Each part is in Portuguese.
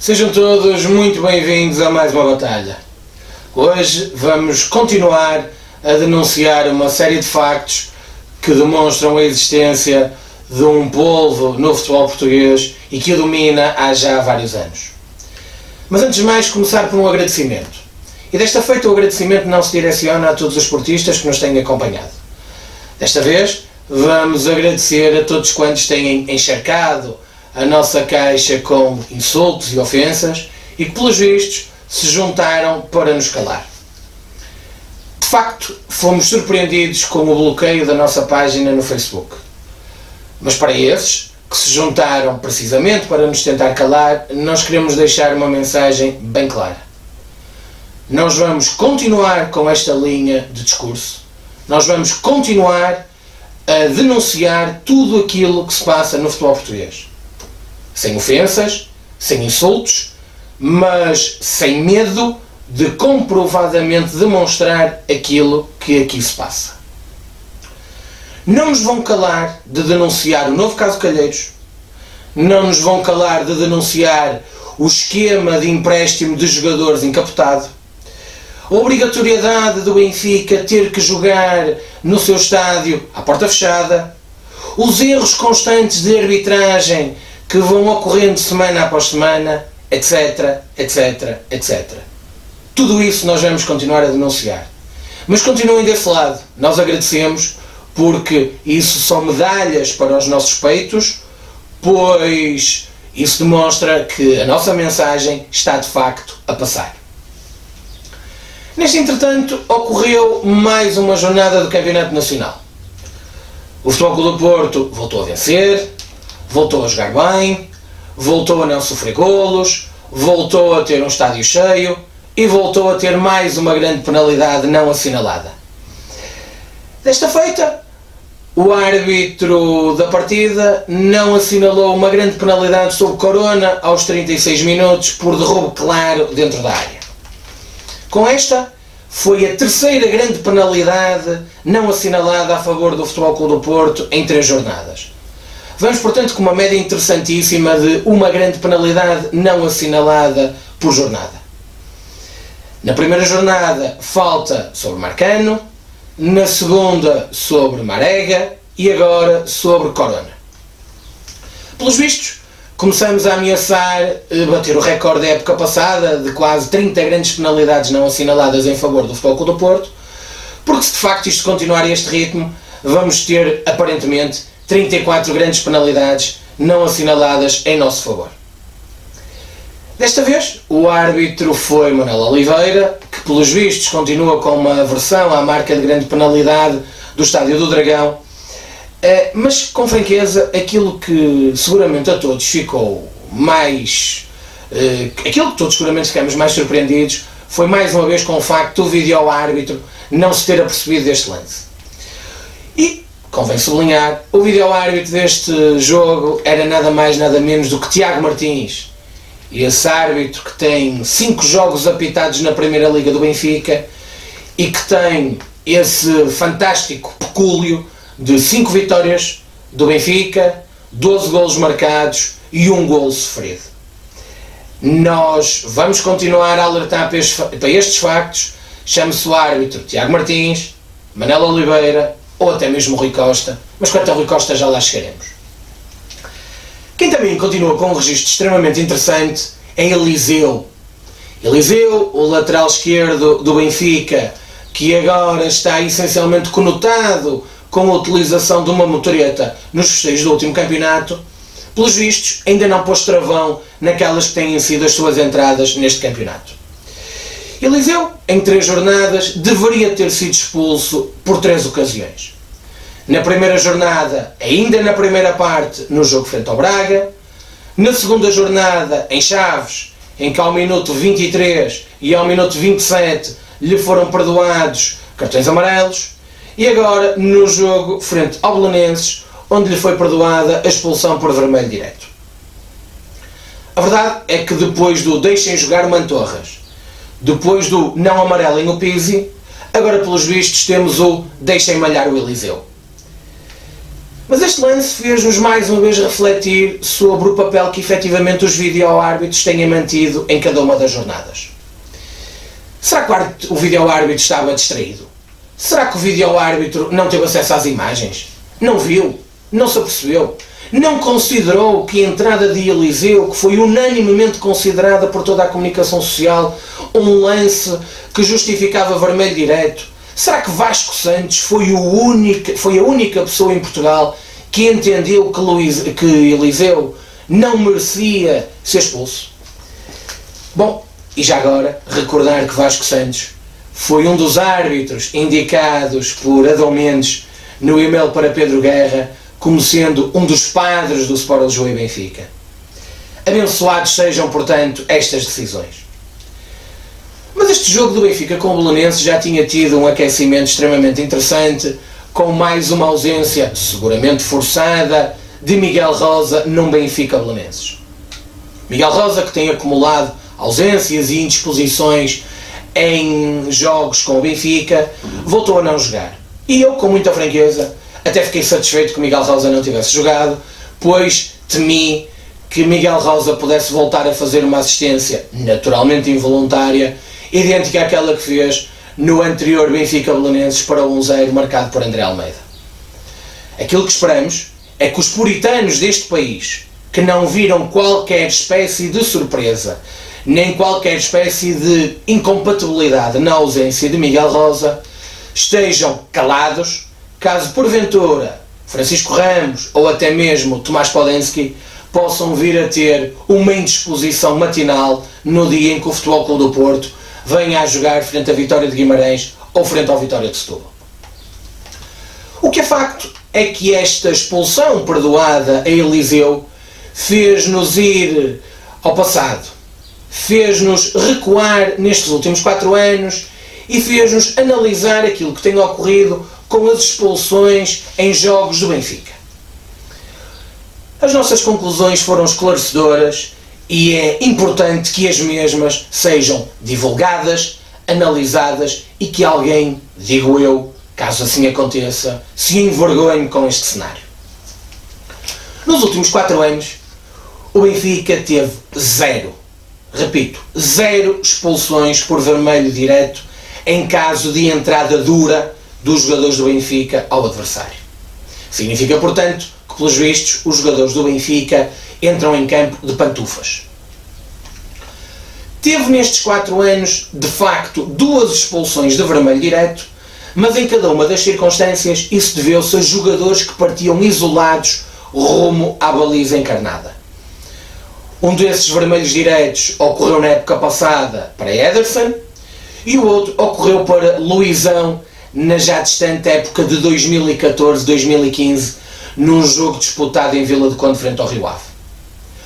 Sejam todos muito bem-vindos a mais uma batalha. Hoje vamos continuar a denunciar uma série de factos que demonstram a existência de um polvo no futebol português e que o domina há já vários anos. Mas antes de mais, começar por um agradecimento. E desta feita o agradecimento não se direciona a todos os esportistas que nos têm acompanhado. Desta vez, vamos agradecer a todos quantos têm encharcado a nossa caixa com insultos e ofensas e que, pelos vistos, se juntaram para nos calar. De facto, fomos surpreendidos com o bloqueio da nossa página no Facebook. Mas para esses, que se juntaram precisamente para nos tentar calar, nós queremos deixar uma mensagem bem clara. Nós vamos continuar com esta linha de discurso. Nós vamos continuar a denunciar tudo aquilo que se passa no futebol português. Sem ofensas, sem insultos, mas sem medo de comprovadamente demonstrar aquilo que aqui se passa. Não nos vão calar de denunciar o novo caso Calheiros, não nos vão calar de denunciar o esquema de empréstimo de jogadores encapotado, a obrigatoriedade do Benfica ter que jogar no seu estádio à porta fechada, os erros constantes de arbitragem que vão ocorrendo semana após semana, etc, etc, etc. Tudo isso nós vamos continuar a denunciar. Mas continuem desse lado. Nós agradecemos porque isso são medalhas para os nossos peitos, pois isso demonstra que a nossa mensagem está de facto a passar. Neste entretanto, ocorreu mais uma jornada do Campeonato Nacional. O Futebol Clube do Porto voltou a vencer, voltou a jogar bem, voltou a não sofrer golos, voltou a ter um estádio cheio e voltou a ter mais uma grande penalidade não assinalada. Desta feita, o árbitro da partida não assinalou uma grande penalidade sobre Corona aos 36 minutos por derrubo claro dentro da área. Com esta, foi a terceira grande penalidade não assinalada a favor do Futebol Clube do Porto em três jornadas. Vamos, portanto, com uma média interessantíssima de uma grande penalidade não assinalada por jornada. Na primeira jornada, falta sobre Marcano, na segunda, sobre Marega e agora sobre Corona. Pelos vistos, começamos a ameaçar eh, bater o recorde da época passada de quase 30 grandes penalidades não assinaladas em favor do Futebol do Porto, porque se de facto isto continuar a este ritmo, vamos ter aparentemente 34 grandes penalidades não assinaladas em nosso favor. Desta vez, o árbitro foi Manuel Oliveira, que pelos vistos continua com uma aversão à marca de grande penalidade do Estádio do Dragão, eh, mas com franqueza, aquilo que seguramente a todos ficou mais. Uh, aquilo que todos seguramente ficamos mais surpreendidos foi mais uma vez com o facto do vídeo árbitro não se ter apercebido deste lance. E, convém sublinhar, o vídeo árbitro deste jogo era nada mais nada menos do que Tiago Martins. Esse árbitro que tem 5 jogos apitados na Primeira Liga do Benfica e que tem esse fantástico pecúlio de 5 vitórias do Benfica, 12 golos marcados e um golo sofrido. Nós vamos continuar a alertar para estes factos. Chame-se o árbitro Tiago Martins, Manela Oliveira ou até mesmo Rui Costa, mas quanto a Rui Costa já lá chegaremos. Quem também continua com um registro extremamente interessante é Eliseu. Eliseu, o lateral esquerdo do Benfica, que agora está essencialmente conotado com a utilização de uma motoreta nos festejos do último campeonato, pelos vistos, ainda não pôs travão naquelas que têm sido as suas entradas neste campeonato. Eliseu, em três jornadas, deveria ter sido expulso por três ocasiões. Na primeira jornada, ainda na primeira parte, no jogo frente ao Braga. Na segunda jornada, em Chaves, em que ao minuto 23 e ao minuto 27 lhe foram perdoados cartões amarelos e agora no jogo frente ao Belenenses, onde lhe foi perdoada a expulsão por vermelho direto. A verdade é que depois do deixem jogar Mantorras, depois do não amarelem o Pizzi, agora pelos vistos temos o deixem malhar o Eliseu. Mas este lance fez-nos mais uma vez refletir sobre o papel que efetivamente os vídeo-árbitros têm mantido em cada uma das jornadas. Será que o vídeo-árbitro estava distraído? Será que o vídeo-árbitro não teve acesso às imagens? Não viu? Não se apercebeu? Não considerou que a entrada de Eliseu, que foi unanimemente considerada por toda a comunicação social, um lance que justificava vermelho direto? Será que Vasco Santos foi, o único, foi a única pessoa em Portugal que entendeu que, Luís, que Eliseu não merecia ser expulso? Bom, e já agora, recordar que Vasco Santos foi um dos árbitros indicados por Adão Mendes no e-mail para Pedro Guerra como sendo um dos padres do Sport Lisboa e Benfica. Abençoados sejam, portanto, estas decisões. Mas este jogo do Benfica com o Belenenses já tinha tido um aquecimento extremamente interessante, com mais uma ausência, seguramente forçada, de Miguel Rosa num Benfica Belenenses. Miguel Rosa que tem acumulado ausências e indisposições em jogos com o Benfica, voltou a não jogar. E eu, com muita franqueza, até fiquei satisfeito que Miguel Rosa não tivesse jogado, pois temi que Miguel Rosa pudesse voltar a fazer uma assistência naturalmente involuntária idêntica àquela que fez no anterior Benfica Belenenses para o 1-0 marcado por André Almeida. Aquilo que esperamos é que os puritanos deste país, que não viram qualquer espécie de surpresa, nem qualquer espécie de incompatibilidade na ausência de Miguel Rosa, estejam calados, caso porventura Francisco Ramos ou até mesmo Tomás Podensky possam vir a ter uma indisposição matinal no dia em que o Futebol Clube do Porto venha a jogar frente à Vitória de Guimarães ou frente ao Vitória de Setúbal. O que é facto é que esta expulsão perdoada a Eliseu fez-nos ir ao passado, fez-nos recuar nestes últimos quatro anos e fez-nos analisar aquilo que tem ocorrido com as expulsões em jogos do Benfica. As nossas conclusões foram esclarecedoras e é importante que as mesmas sejam divulgadas, analisadas e que alguém, digo eu, caso assim aconteça, se envergonhe com este cenário. Nos últimos quatro anos, o Benfica teve zero, repito, zero expulsões por vermelho direto em caso de entrada dura dos jogadores do Benfica ao adversário. Significa, portanto, que, pelos vistos, os jogadores do Benfica entram em campo de pantufas. Teve nestes quatro anos, de facto, duas expulsões de vermelho direto, mas em cada uma das circunstâncias isso deveu-se a jogadores que partiam isolados rumo à baliza encarnada. Um desses vermelhos direitos ocorreu na época passada para Ederson e o outro ocorreu para Luizão na já distante época de 2014-2015 num jogo disputado em Vila de Conde frente ao Rio Ave.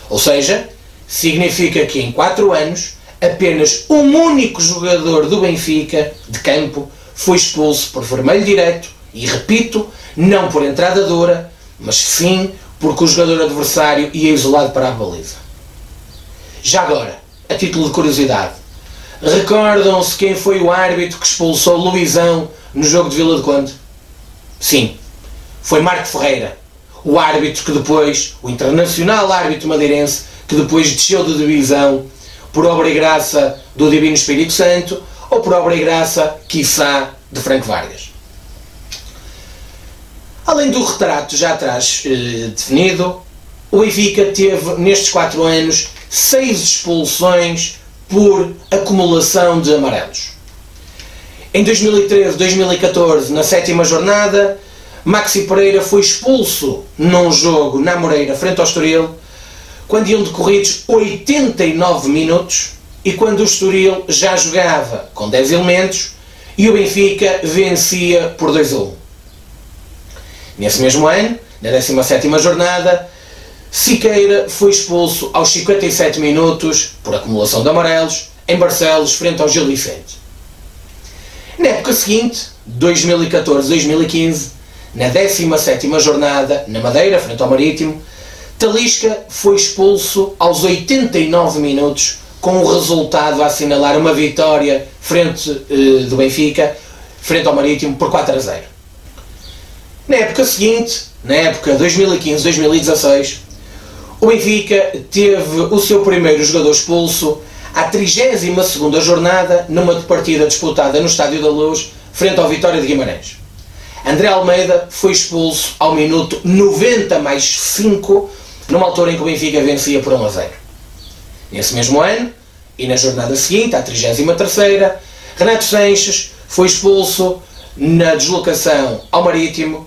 Ou seja, significa que em 4 anos apenas um único jogador do Benfica, de campo, foi expulso por vermelho direto e, repito, não por entrada dura, mas sim porque o jogador adversário ia isolado para a baliza. Já agora, a título de curiosidade, recordam-se quem foi o árbitro que expulsou Luizão no jogo de Vila de Conde? Sim, foi Marco Ferreira, o árbitro que depois, o internacional árbitro madeirense, que depois desceu de divisão por obra e graça do Divino Espírito Santo ou por obra e graça, quiçá, de Franco Vargas. Além do retrato já atrás eh, definido, o Benfica teve nestes quatro anos seis expulsões por acumulação de amarelos. Em 2013-2014, na sétima jornada, Maxi Pereira foi expulso num jogo na Moreira, frente ao Estoril, quando iam decorridos 89 minutos e quando o Estoril já jogava com 10 elementos e o Benfica vencia por 2 a 1. Nesse mesmo ano, na 17 jornada, Siqueira foi expulso aos 57 minutos por acumulação de amarelos em Barcelos frente ao Gil Vicente. Na época seguinte, 2014-2015, na 17 jornada, na Madeira, frente ao Marítimo, Talisca foi expulso aos 89 minutos, com o resultado a assinalar uma vitória frente uh, do Benfica, frente ao Marítimo, por 4 a 0. Na época seguinte, na época 2015-2016, o Benfica teve o seu primeiro jogador expulso à 32 jornada numa partida disputada no Estádio da Luz frente ao Vitória de Guimarães. André Almeida foi expulso ao minuto 90 mais 5, numa altura em que o Benfica vencia por 1 a 0. Nesse mesmo ano, e na jornada seguinte, à 33 Renato Sanches foi expulso na deslocação ao Marítimo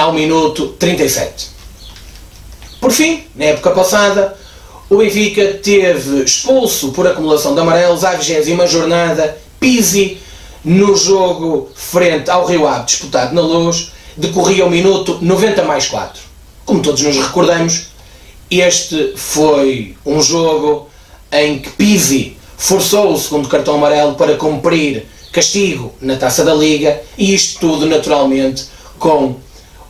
ao minuto 37. Por fim, na época passada, o Benfica teve expulso por acumulação de amarelos à 20 jornada Pisi no jogo frente ao Rio Ave disputado na Luz, decorria o minuto 90 mais 4. Como todos nos recordamos, este foi um jogo em que Pisi forçou o segundo cartão amarelo para cumprir castigo na taça da Liga e isto tudo naturalmente com,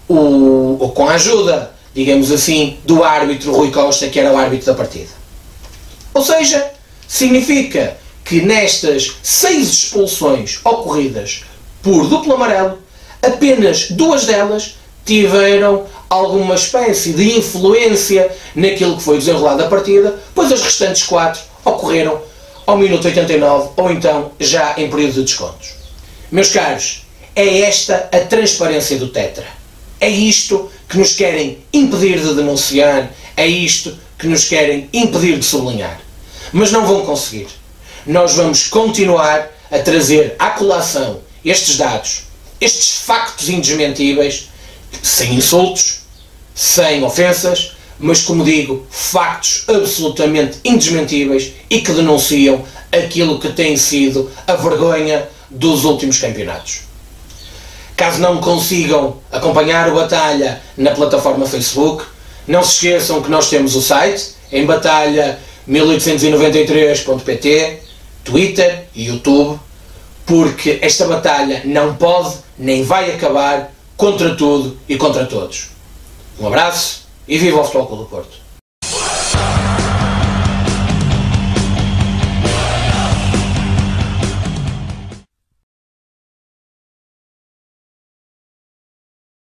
o, com a ajuda, digamos assim, do árbitro Rui Costa, que era o árbitro da partida. Ou seja, significa que nestas seis expulsões ocorridas por duplo amarelo, apenas duas delas tiveram alguma espécie de influência naquilo que foi desenrolado a partida, pois as restantes quatro ocorreram ao minuto 89 ou então já em período de descontos. Meus caros, é esta a transparência do Tetra. É isto que nos querem impedir de denunciar, é isto que nos querem impedir de sublinhar. Mas não vão conseguir nós vamos continuar a trazer à colação estes dados, estes factos indesmentíveis, sem insultos, sem ofensas, mas como digo, factos absolutamente indesmentíveis e que denunciam aquilo que tem sido a vergonha dos últimos campeonatos. Caso não consigam acompanhar o Batalha na plataforma Facebook, não se esqueçam que nós temos o site em batalha 1893.pt Twitter e YouTube, porque esta batalha não pode nem vai acabar contra tudo e contra todos. Um abraço e viva o Futebol Clube do Porto.